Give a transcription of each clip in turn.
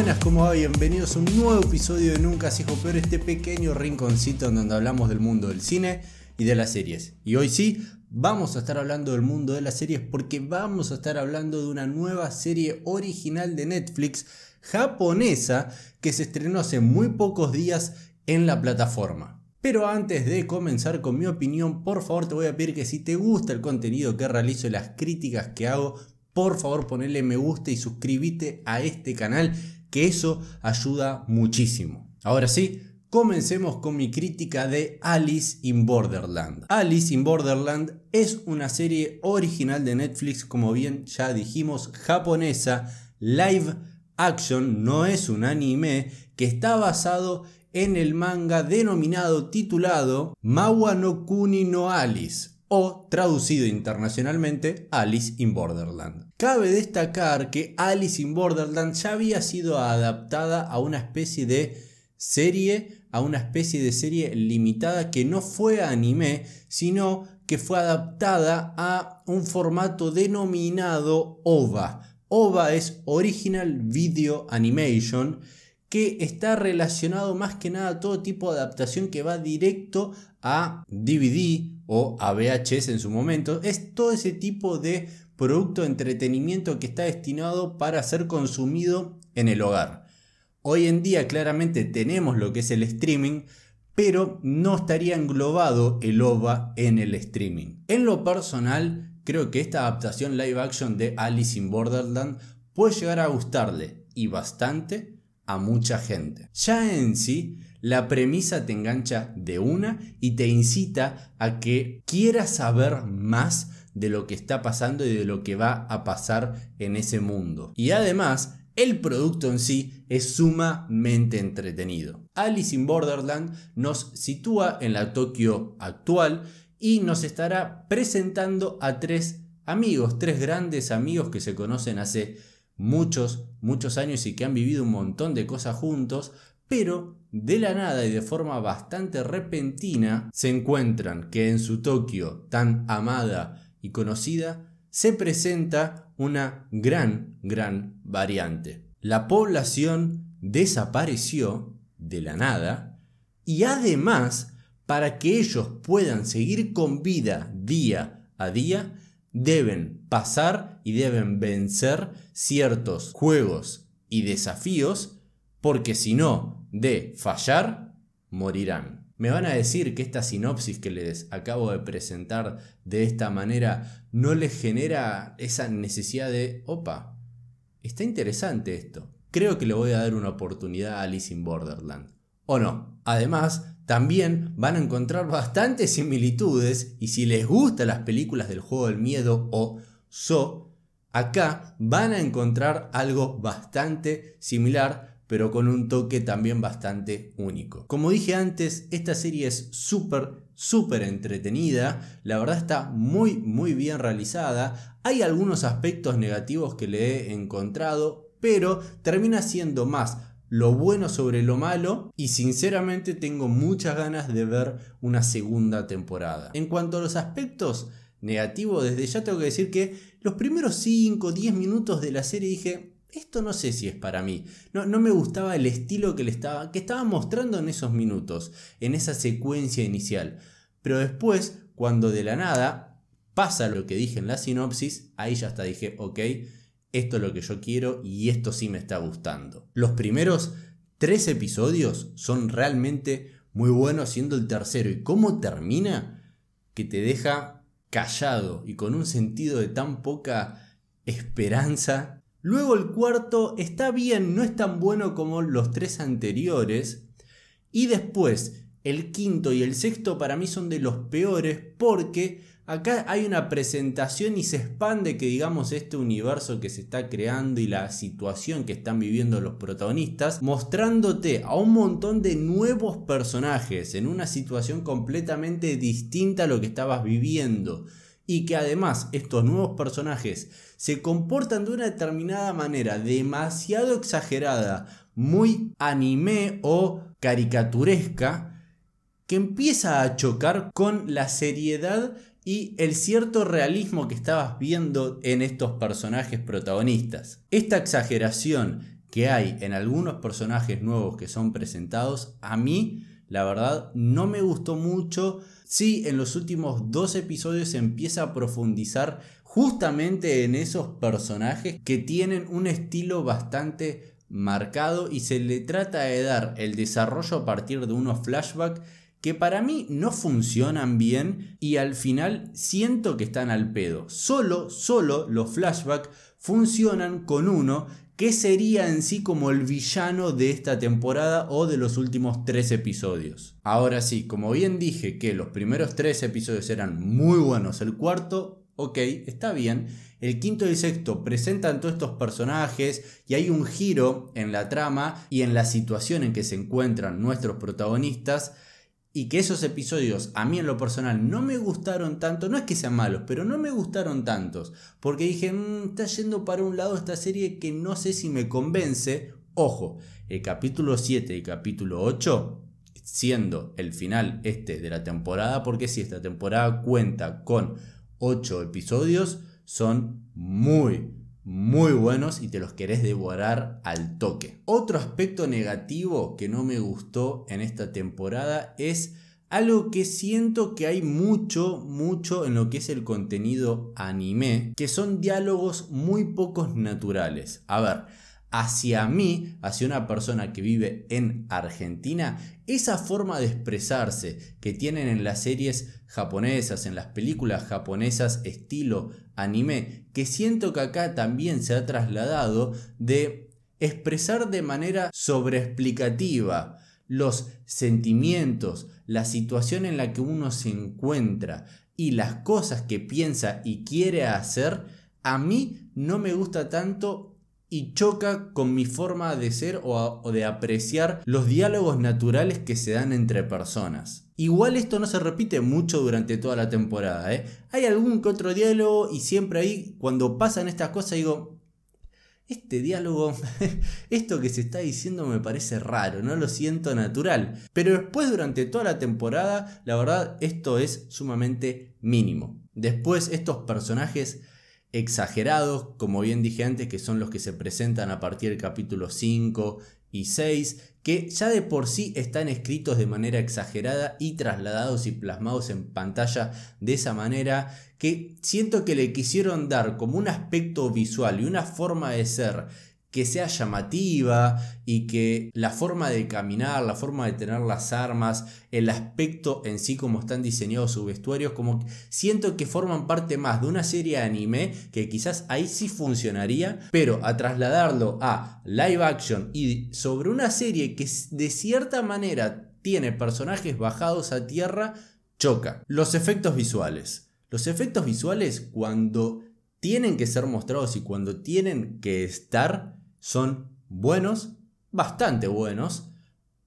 Buenas, ¿cómo va? Bienvenidos a un nuevo episodio de Nunca se dijo peor, este pequeño rinconcito en donde hablamos del mundo del cine y de las series. Y hoy sí, vamos a estar hablando del mundo de las series porque vamos a estar hablando de una nueva serie original de Netflix japonesa que se estrenó hace muy pocos días en la plataforma. Pero antes de comenzar con mi opinión, por favor te voy a pedir que si te gusta el contenido que realizo y las críticas que hago, por favor ponele me gusta y suscríbete a este canal, que eso ayuda muchísimo. Ahora sí, Comencemos con mi crítica de Alice in Borderland. Alice in Borderland es una serie original de Netflix, como bien ya dijimos, japonesa, live action, no es un anime, que está basado en el manga denominado titulado Mawa no Kuni no Alice o traducido internacionalmente Alice in Borderland. Cabe destacar que Alice in Borderland ya había sido adaptada a una especie de serie, a una especie de serie limitada que no fue anime, sino que fue adaptada a un formato denominado OVA. OVA es Original Video Animation que está relacionado más que nada a todo tipo de adaptación que va directo a DVD o a VHS en su momento. Es todo ese tipo de producto de entretenimiento que está destinado para ser consumido en el hogar. Hoy en día claramente tenemos lo que es el streaming, pero no estaría englobado el OVA en el streaming. En lo personal, creo que esta adaptación live action de Alice in Borderland puede llegar a gustarle y bastante a mucha gente. Ya en sí, la premisa te engancha de una y te incita a que quieras saber más de lo que está pasando y de lo que va a pasar en ese mundo. Y además, el producto en sí es sumamente entretenido. Alice in Borderland nos sitúa en la Tokio actual y nos estará presentando a tres amigos, tres grandes amigos que se conocen hace muchos, muchos años y que han vivido un montón de cosas juntos, pero de la nada y de forma bastante repentina se encuentran que en su Tokio tan amada y conocida se presenta una gran, gran variante. La población desapareció de la nada y además para que ellos puedan seguir con vida día a día, deben pasar y deben vencer ciertos juegos y desafíos porque si no, de fallar, morirán. Me van a decir que esta sinopsis que les acabo de presentar de esta manera no les genera esa necesidad de, opa, está interesante esto. Creo que le voy a dar una oportunidad a Alice in Borderland. ¿O no? Además, también van a encontrar bastantes similitudes y si les gustan las películas del juego del miedo o So, acá van a encontrar algo bastante similar pero con un toque también bastante único. Como dije antes, esta serie es súper, súper entretenida, la verdad está muy, muy bien realizada, hay algunos aspectos negativos que le he encontrado, pero termina siendo más lo bueno sobre lo malo y sinceramente tengo muchas ganas de ver una segunda temporada. En cuanto a los aspectos negativos, desde ya tengo que decir que los primeros 5 10 minutos de la serie dije, esto no sé si es para mí. No, no, me gustaba el estilo que le estaba, que estaba mostrando en esos minutos, en esa secuencia inicial. Pero después, cuando de la nada pasa lo que dije en la sinopsis, ahí ya hasta dije, ok, esto es lo que yo quiero y esto sí me está gustando. Los primeros tres episodios son realmente muy buenos, siendo el tercero. ¿Y cómo termina? Que te deja callado y con un sentido de tan poca esperanza. Luego el cuarto está bien, no es tan bueno como los tres anteriores. Y después el quinto y el sexto para mí son de los peores porque acá hay una presentación y se expande que digamos este universo que se está creando y la situación que están viviendo los protagonistas, mostrándote a un montón de nuevos personajes en una situación completamente distinta a lo que estabas viviendo. Y que además estos nuevos personajes se comportan de una determinada manera demasiado exagerada, muy anime o caricaturesca, que empieza a chocar con la seriedad y el cierto realismo que estabas viendo en estos personajes protagonistas. Esta exageración que hay en algunos personajes nuevos que son presentados, a mí la verdad no me gustó mucho. Sí, en los últimos dos episodios se empieza a profundizar justamente en esos personajes que tienen un estilo bastante marcado y se le trata de dar el desarrollo a partir de unos flashbacks que para mí no funcionan bien y al final siento que están al pedo. Solo, solo los flashbacks funcionan con uno que sería en sí como el villano de esta temporada o de los últimos tres episodios. Ahora sí, como bien dije que los primeros tres episodios eran muy buenos, el cuarto, ok, está bien. El quinto y el sexto presentan todos estos personajes y hay un giro en la trama y en la situación en que se encuentran nuestros protagonistas y que esos episodios a mí en lo personal no me gustaron tanto, no es que sean malos, pero no me gustaron tantos, porque dije, mm, está yendo para un lado esta serie que no sé si me convence. Ojo, el capítulo 7 y capítulo 8, siendo el final este de la temporada, porque si esta temporada cuenta con 8 episodios, son muy, muy buenos y te los querés devorar al toque. Otro aspecto negativo que no me gustó en esta temporada es algo que siento que hay mucho, mucho en lo que es el contenido anime, que son diálogos muy pocos naturales. A ver, hacia mí, hacia una persona que vive en Argentina, esa forma de expresarse que tienen en las series japonesas, en las películas japonesas estilo anime, que siento que acá también se ha trasladado de expresar de manera sobreexplicativa los sentimientos, la situación en la que uno se encuentra y las cosas que piensa y quiere hacer, a mí no me gusta tanto y choca con mi forma de ser o, de apreciar los diálogos naturales que se dan entre personas. Igual esto no se repite mucho durante toda la temporada. ¿eh? Hay algún que otro diálogo y siempre ahí cuando pasan estas cosas digo, este diálogo, esto que se está diciendo me parece raro, no lo siento natural. Pero después durante toda la temporada, la verdad, esto es sumamente mínimo. Después estos personajes exagerados, como bien dije antes, que son los que se presentan a partir del capítulo 5 y 6, que ya de por sí están escritos de manera exagerada y trasladados y plasmados en pantalla de esa manera, que siento que le quisieron dar como un aspecto visual y una forma de ser que sea llamativa y que la forma de caminar, la forma de tener las armas, el aspecto en sí como están diseñados sus vestuarios, como siento que forman parte más de una serie de anime que quizás ahí sí funcionaría, pero a trasladarlo a live action y sobre una serie que de cierta manera tiene personajes bajados a tierra, choca. Los efectos visuales. Los efectos visuales cuando tienen que ser mostrados y cuando tienen que estar son buenos, bastante buenos,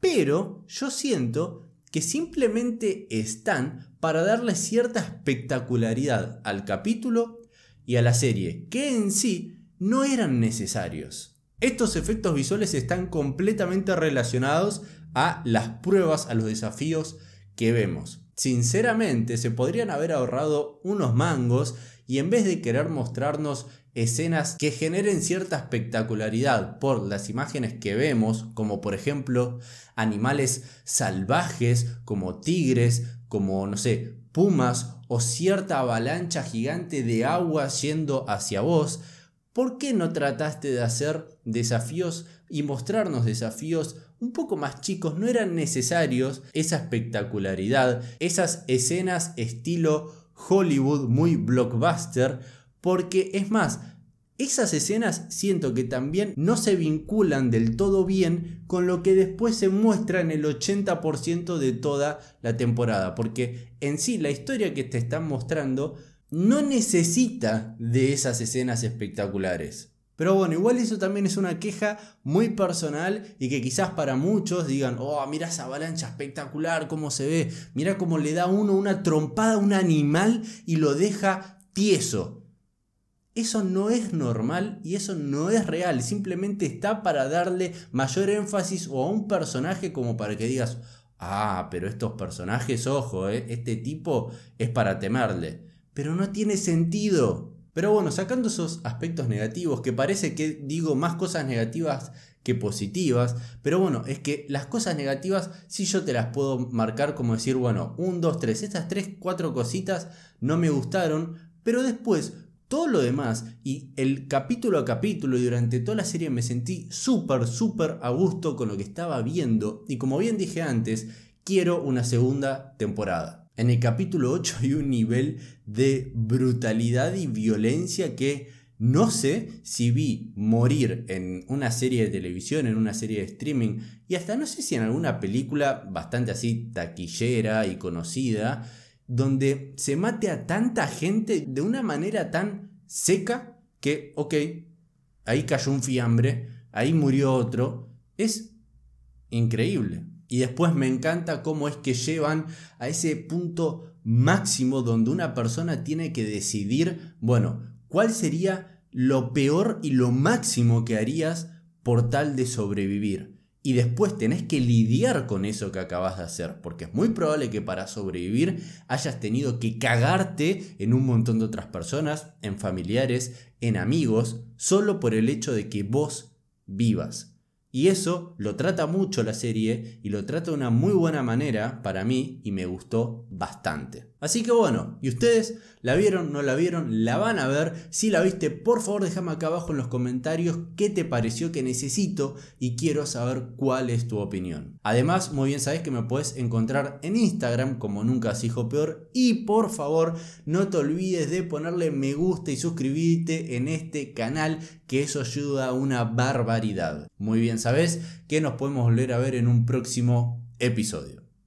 pero yo siento que simplemente están para darle cierta espectacularidad al capítulo y a la serie, que en sí no eran necesarios. Estos efectos visuales están completamente relacionados a las pruebas, a los desafíos que vemos. Sinceramente, se podrían haber ahorrado unos mangos y en vez de querer mostrarnos escenas que generen cierta espectacularidad por las imágenes que vemos, como por ejemplo animales salvajes como tigres, como no sé, pumas o cierta avalancha gigante de agua yendo hacia vos, ¿por qué no trataste de hacer desafíos y mostrarnos desafíos un poco más chicos? No eran necesarios esa espectacularidad, esas escenas estilo Hollywood muy blockbuster, porque es más, esas escenas siento que también no se vinculan del todo bien con lo que después se muestra en el 80% de toda la temporada, porque en sí la historia que te están mostrando no necesita de esas escenas espectaculares. Pero bueno, igual eso también es una queja muy personal y que quizás para muchos digan, oh, mira esa avalancha espectacular, cómo se ve, mira cómo le da uno una trompada a un animal y lo deja tieso. Eso no es normal y eso no es real. Simplemente está para darle mayor énfasis o a un personaje como para que digas, ah, pero estos personajes, ojo, eh, este tipo es para temerle. Pero no tiene sentido. Pero bueno, sacando esos aspectos negativos, que parece que digo más cosas negativas que positivas, pero bueno, es que las cosas negativas sí yo te las puedo marcar como decir, bueno, un, dos, tres, estas tres, cuatro cositas no me gustaron, pero después todo lo demás y el capítulo a capítulo y durante toda la serie me sentí súper, súper a gusto con lo que estaba viendo y como bien dije antes, quiero una segunda temporada. En el capítulo 8 hay un nivel de brutalidad y violencia que no sé si vi morir en una serie de televisión, en una serie de streaming y hasta no sé si en alguna película bastante así taquillera y conocida, donde se mate a tanta gente de una manera tan seca que, ok, ahí cayó un fiambre, ahí murió otro, es increíble. Y después me encanta cómo es que llevan a ese punto máximo donde una persona tiene que decidir, bueno, cuál sería lo peor y lo máximo que harías por tal de sobrevivir. Y después tenés que lidiar con eso que acabas de hacer, porque es muy probable que para sobrevivir hayas tenido que cagarte en un montón de otras personas, en familiares, en amigos, solo por el hecho de que vos vivas. Y eso lo trata mucho la serie y lo trata de una muy buena manera para mí y me gustó bastante. Así que bueno, ¿y ustedes la vieron? ¿No la vieron? ¿La van a ver? Si la viste, por favor déjame acá abajo en los comentarios qué te pareció que necesito y quiero saber cuál es tu opinión. Además, muy bien sabes que me puedes encontrar en Instagram como nunca hijo peor y por favor no te olvides de ponerle me gusta y suscribirte en este canal que eso ayuda a una barbaridad. Muy bien sabes que nos podemos volver a ver en un próximo episodio.